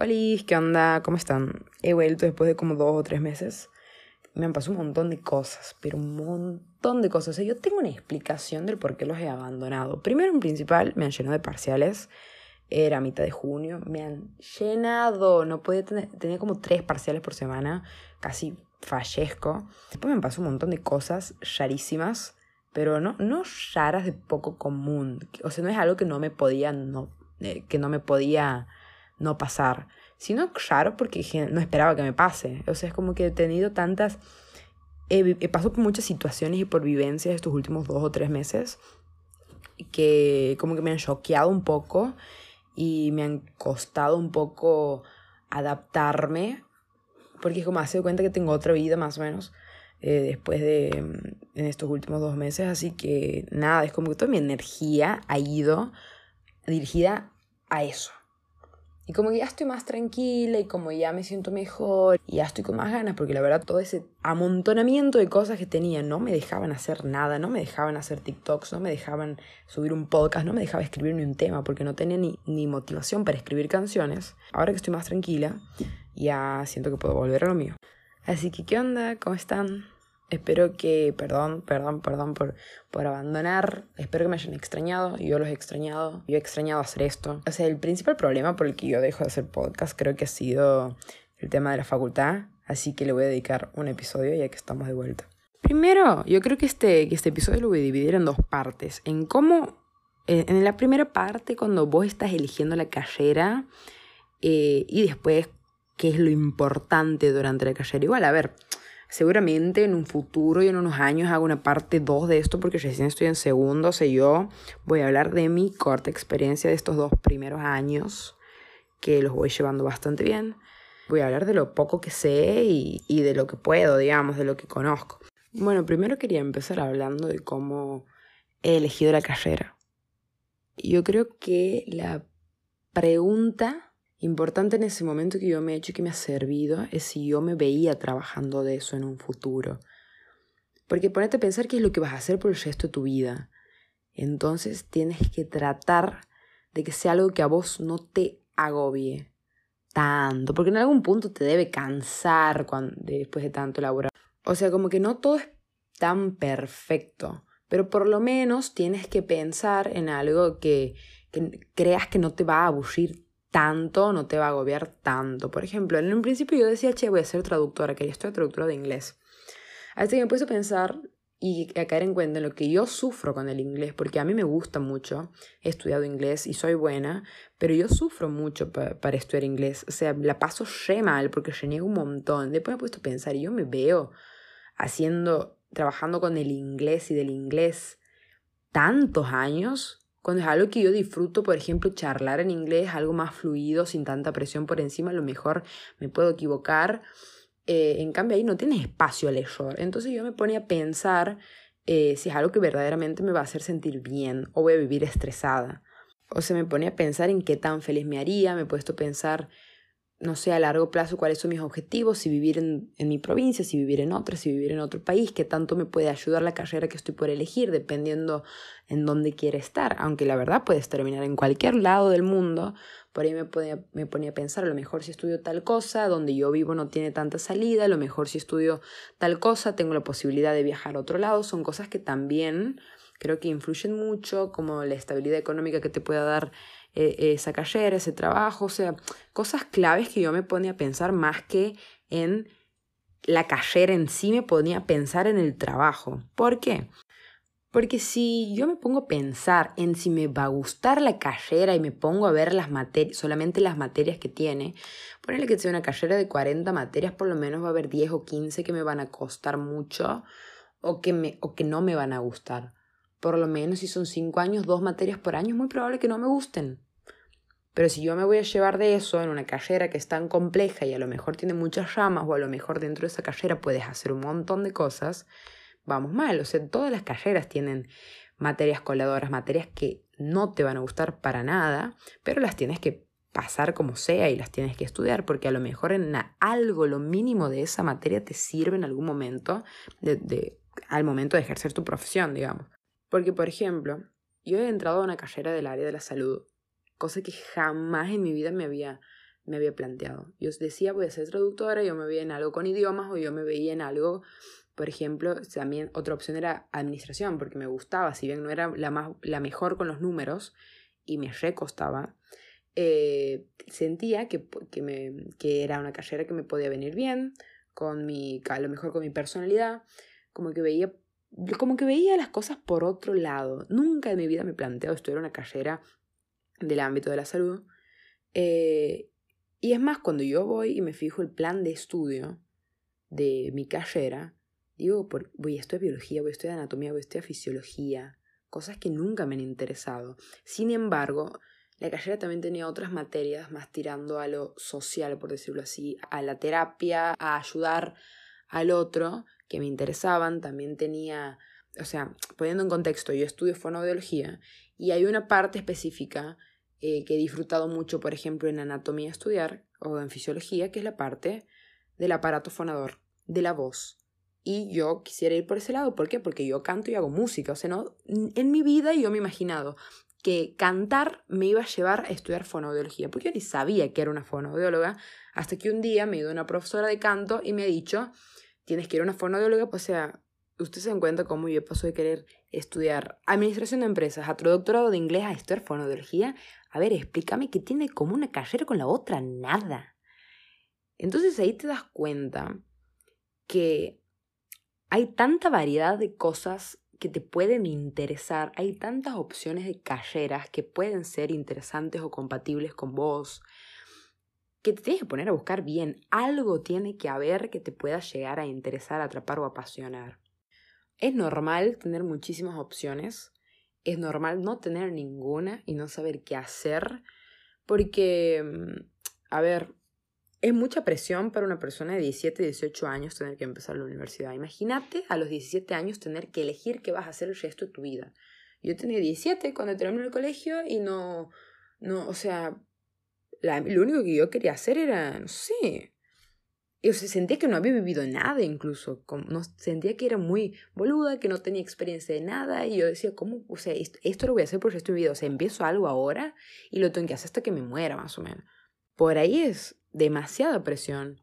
Hola, ¿qué onda? ¿Cómo están? He vuelto después de como dos o tres meses. Me han pasado un montón de cosas, pero un montón de cosas. O sea, yo tengo una explicación del por qué los he abandonado. Primero, en principal, me han llenado de parciales. Era mitad de junio. Me han llenado. No podía tener. Tenía como tres parciales por semana. Casi fallezco. Después me pasó un montón de cosas rarísimas. Pero no, no raras de poco común. O sea, no es algo que no me podía. No, eh, que no me podía no pasar, sino claro porque no esperaba que me pase. O sea, es como que he tenido tantas... He, pasado por muchas situaciones y por vivencias estos últimos dos o tres meses que como que me han choqueado un poco y me han costado un poco adaptarme porque es como hace cuenta que tengo otra vida más o menos eh, después de en estos últimos dos meses así que nada es como que toda mi energía ha ido dirigida a eso y como ya estoy más tranquila y como ya me siento mejor y ya estoy con más ganas, porque la verdad todo ese amontonamiento de cosas que tenía no me dejaban hacer nada, no me dejaban hacer TikToks, no me dejaban subir un podcast, no me dejaba escribir ni un tema porque no tenía ni, ni motivación para escribir canciones. Ahora que estoy más tranquila, ya siento que puedo volver a lo mío. Así que, ¿qué onda? ¿Cómo están? Espero que, perdón, perdón, perdón por, por abandonar. Espero que me hayan extrañado. Yo los he extrañado. Yo he extrañado hacer esto. O sea, el principal problema por el que yo dejo de hacer podcast creo que ha sido el tema de la facultad. Así que le voy a dedicar un episodio ya que estamos de vuelta. Primero, yo creo que este, que este episodio lo voy a dividir en dos partes. En cómo, en la primera parte, cuando vos estás eligiendo la carrera eh, y después qué es lo importante durante la carrera. Igual, a ver, Seguramente en un futuro y en unos años hago una parte 2 de esto porque recién estoy en segundo. O sea, yo voy a hablar de mi corta experiencia de estos dos primeros años que los voy llevando bastante bien. Voy a hablar de lo poco que sé y, y de lo que puedo, digamos, de lo que conozco. Bueno, primero quería empezar hablando de cómo he elegido la carrera. Yo creo que la pregunta Importante en ese momento que yo me he hecho y que me ha servido es si yo me veía trabajando de eso en un futuro. Porque ponete a pensar qué es lo que vas a hacer por el resto de tu vida. Entonces tienes que tratar de que sea algo que a vos no te agobie tanto, porque en algún punto te debe cansar cuando, después de tanto laborar. O sea, como que no todo es tan perfecto, pero por lo menos tienes que pensar en algo que, que creas que no te va a aburrir tanto, no te va a agobiar tanto. Por ejemplo, en un principio yo decía, che, voy a ser traductora, que ya estoy traductora de inglés. Hasta que me puse a pensar y a caer en cuenta en lo que yo sufro con el inglés, porque a mí me gusta mucho, he estudiado inglés y soy buena, pero yo sufro mucho para estudiar inglés, o sea, la paso re mal porque reniego un montón. Después me he puesto a pensar y yo me veo haciendo, trabajando con el inglés y del inglés tantos años cuando es algo que yo disfruto, por ejemplo, charlar en inglés, algo más fluido, sin tanta presión por encima, a lo mejor me puedo equivocar. Eh, en cambio, ahí no tiene espacio al error. Entonces yo me ponía a pensar eh, si es algo que verdaderamente me va a hacer sentir bien o voy a vivir estresada. O se me ponía a pensar en qué tan feliz me haría, me he puesto a pensar no sé, a largo plazo cuáles son mis objetivos, si vivir en, en, mi provincia, si vivir en otra, si vivir en otro país, qué tanto me puede ayudar la carrera que estoy por elegir, dependiendo en dónde quiere estar. Aunque la verdad puedes terminar en cualquier lado del mundo, por ahí me, me ponía a pensar, a lo mejor si estudio tal cosa, donde yo vivo no tiene tanta salida, a lo mejor si estudio tal cosa, tengo la posibilidad de viajar a otro lado, son cosas que también creo que influyen mucho, como la estabilidad económica que te pueda dar eh, esa carrera, ese trabajo, o sea, cosas claves que yo me ponía a pensar más que en la carrera en sí, me ponía a pensar en el trabajo. ¿Por qué? Porque si yo me pongo a pensar en si me va a gustar la carrera y me pongo a ver las materias, solamente las materias que tiene, ponerle que sea una carrera de 40 materias, por lo menos va a haber 10 o 15 que me van a costar mucho o que, me, o que no me van a gustar. Por lo menos si son 5 años, dos materias por año, es muy probable que no me gusten. Pero si yo me voy a llevar de eso en una carrera que es tan compleja y a lo mejor tiene muchas ramas o a lo mejor dentro de esa carrera puedes hacer un montón de cosas, vamos mal. O sea, todas las carreras tienen materias coladoras, materias que no te van a gustar para nada, pero las tienes que pasar como sea y las tienes que estudiar porque a lo mejor en algo, lo mínimo de esa materia te sirve en algún momento, de, al momento de ejercer tu profesión, digamos. Porque, por ejemplo, yo he entrado a una carrera del área de la salud cosa que jamás en mi vida me había, me había planteado. Yo decía, voy a ser traductora, yo me veía en algo con idiomas o yo me veía en algo, por ejemplo, también otra opción era administración, porque me gustaba, si bien no era la, más, la mejor con los números y me recostaba, eh, sentía que, que, me, que era una carrera que me podía venir bien, con mi, a lo mejor con mi personalidad, como que veía como que veía las cosas por otro lado. Nunca en mi vida me planteo estudiar una carrera del ámbito de la salud. Eh, y es más, cuando yo voy y me fijo el plan de estudio de mi carrera, digo, voy a estudiar biología, voy a estudiar anatomía, voy a estudiar fisiología, cosas que nunca me han interesado. Sin embargo, la carrera también tenía otras materias más tirando a lo social, por decirlo así, a la terapia, a ayudar al otro, que me interesaban. También tenía, o sea, poniendo en contexto, yo estudio fonoaudiología y hay una parte específica eh, que he disfrutado mucho, por ejemplo, en anatomía estudiar o en fisiología, que es la parte del aparato fonador, de la voz. Y yo quisiera ir por ese lado. ¿Por qué? Porque yo canto y hago música. O sea, en mi vida yo me he imaginado que cantar me iba a llevar a estudiar fonoaudiología, porque yo ni sabía que era una fonoaudióloga, hasta que un día me dio una profesora de canto y me ha dicho, tienes que ir a una fonoaudióloga, pues sea, usted se dan cuenta cómo yo paso de querer estudiar administración de empresas a otro doctorado de inglés a estudiar fonoaudiología. A ver, explícame qué tiene como una carrera con la otra, nada. Entonces ahí te das cuenta que hay tanta variedad de cosas que te pueden interesar, hay tantas opciones de carreras que pueden ser interesantes o compatibles con vos, que te tienes que poner a buscar bien. Algo tiene que haber que te pueda llegar a interesar, atrapar o apasionar. Es normal tener muchísimas opciones, es normal no tener ninguna y no saber qué hacer, porque, mm, a ver, es mucha presión para una persona de 17, 18 años tener que empezar la universidad. Imagínate a los 17 años tener que elegir qué vas a hacer el resto de tu vida. Yo tenía 17 cuando terminé el colegio y no, no, o sea, lo único que yo quería hacer era, no sé, yo sentía que no había vivido nada incluso, no, sentía que era muy boluda, que no tenía experiencia de nada y yo decía, ¿cómo? O sea, esto, lo voy a hacer por mi vida, o sea, empiezo algo ahora y lo tengo que hacer hasta que me muera más o menos. Por ahí es demasiada presión.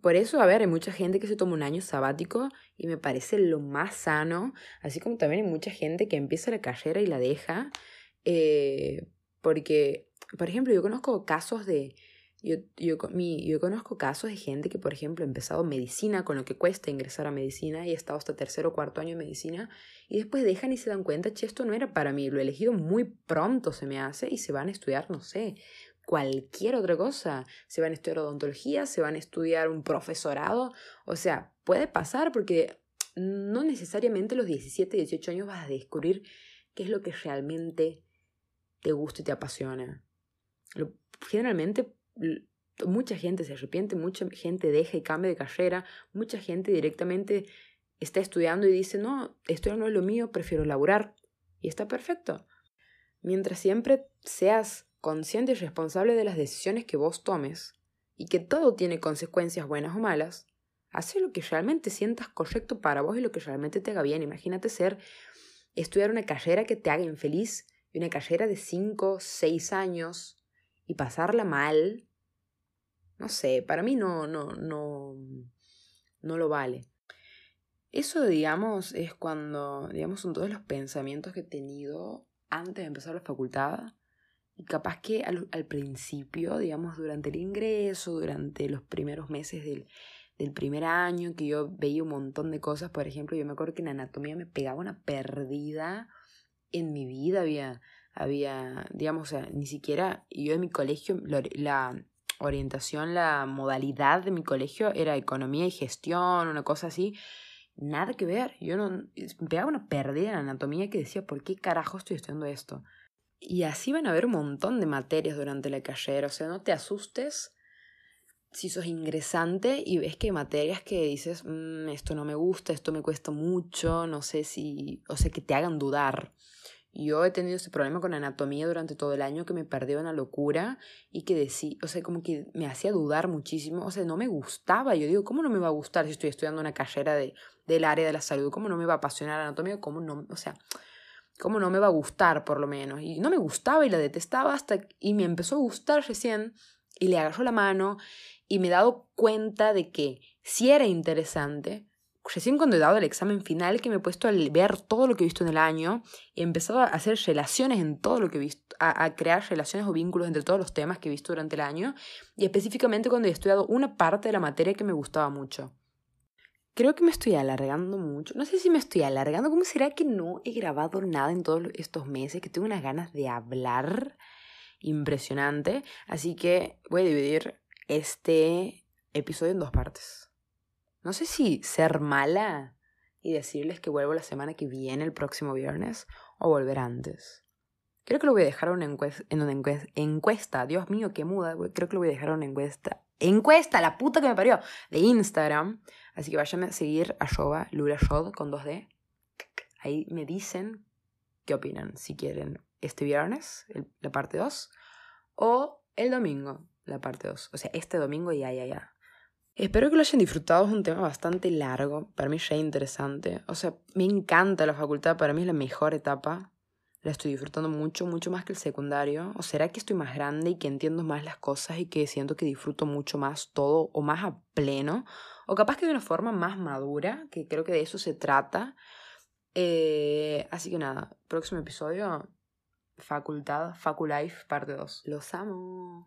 Por eso, a ver, hay mucha gente que se toma un año sabático y me parece lo más sano, así como también hay mucha gente que empieza la carrera y la deja, eh, porque, por ejemplo, yo conozco casos de yo, yo, mi, yo conozco casos de gente que, por ejemplo, ha empezado medicina con lo que cuesta ingresar a medicina y ha estado hasta tercero o cuarto año de medicina y después dejan y se dan cuenta, che, esto no era para mí, lo he elegido muy pronto se me hace y se van a estudiar, no sé, cualquier otra cosa. Se van a estudiar odontología, se van a estudiar un profesorado, o sea, puede pasar porque no necesariamente los 17, 18 años vas a descubrir qué es lo que realmente te gusta y te apasiona. generalmente mucha gente se arrepiente, mucha gente deja y cambia de carrera, mucha gente directamente está estudiando y dice, no, esto no es lo mío, prefiero laburar. Y está perfecto. Mientras siempre seas consciente y responsable de las decisiones que vos tomes, y que todo tiene consecuencias buenas o malas, haz lo que realmente sientas correcto para vos y lo que realmente te haga bien. Imagínate ser, estudiar una carrera que te haga infeliz, y una carrera de 5, 6 años, y pasarla mal, no sé, para mí no, no, no, no lo vale. Eso, digamos, es cuando, digamos, son todos los pensamientos que he tenido antes de empezar la facultad. Y capaz que al, principio, digamos, durante el ingreso, durante los primeros meses del, del primer año, que yo veía un montón de cosas, por ejemplo, yo me acuerdo que en anatomía me pegaba una perdida en mi vida, había había, digamos, ni siquiera yo en mi colegio, la orientación, la modalidad de mi colegio era economía y gestión, una cosa así, nada que ver. Yo no, me una pérdida en anatomía que decía, ¿por qué carajo estoy estudiando esto? Y así van a haber un montón de materias durante la carrera, o sea, no te asustes si sos ingresante y ves que hay materias que dices, mm, esto no me gusta, esto me cuesta mucho, no sé si, o sea, que te hagan dudar. Yo he tenido ese problema con anatomía durante todo el año que me perdió una locura y que decía, o sea, como que me hacía dudar muchísimo, o sea, no me gustaba. Yo digo, ¿cómo no me va a gustar si estoy estudiando una carrera de, del área de la salud? ¿Cómo no me va a apasionar anatomía? ¿Cómo no, o sea, cómo no me va a gustar por lo menos? Y no me gustaba y la detestaba hasta y me empezó a gustar recién y le agarro la mano y me he dado cuenta de que si era interesante, recién cuando he dado el examen final que me he puesto a ver todo lo que he visto en el año y he empezado a hacer relaciones en todo lo que he visto, a, crear relaciones o vínculos entre todos los temas que he visto durante el año y específicamente cuando he estudiado una parte de la materia que me gustaba mucho. Creo que me estoy alargando mucho. No sé si me estoy alargando. ¿Cómo será que no he grabado nada en todos estos meses? Que tengo unas ganas de hablar impresionante. Así que voy a dividir este episodio en dos partes. No sé si ser mala y decirles que vuelvo la semana que viene, el próximo viernes, o volver antes. Creo que lo voy a dejar una encuesta, en una encuesta, Dios mío, qué muda. Creo que lo voy a dejar una encuesta. Encuesta, la puta que me parió, de Instagram. Así que vayan a seguir a Shoba Lura Shod con 2D. Ahí me dicen qué opinan, si quieren este viernes, la parte 2, o el domingo, la parte 2. O sea, este domingo ya, ya, ya. Espero que lo hayan disfrutado, es un tema bastante largo, para mí ya interesante. O sea, me encanta la facultad, para mí es la mejor etapa. La estoy disfrutando mucho, mucho más que el secundario. ¿O será que estoy más grande y que entiendo más las cosas y que siento que disfruto mucho más todo o más a pleno? O capaz que de una forma más madura, que creo que de eso se trata. Eh, así que nada, próximo episodio, Facultad, Faculife, parte 2. Los amo.